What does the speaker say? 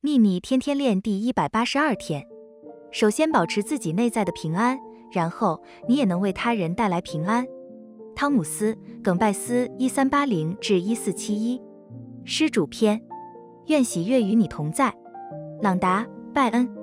秘密天天练第一百八十二天。首先保持自己内在的平安，然后你也能为他人带来平安。汤姆斯·耿拜斯（一三八零至一四七一）施主篇，愿喜悦与你同在。朗达·拜恩。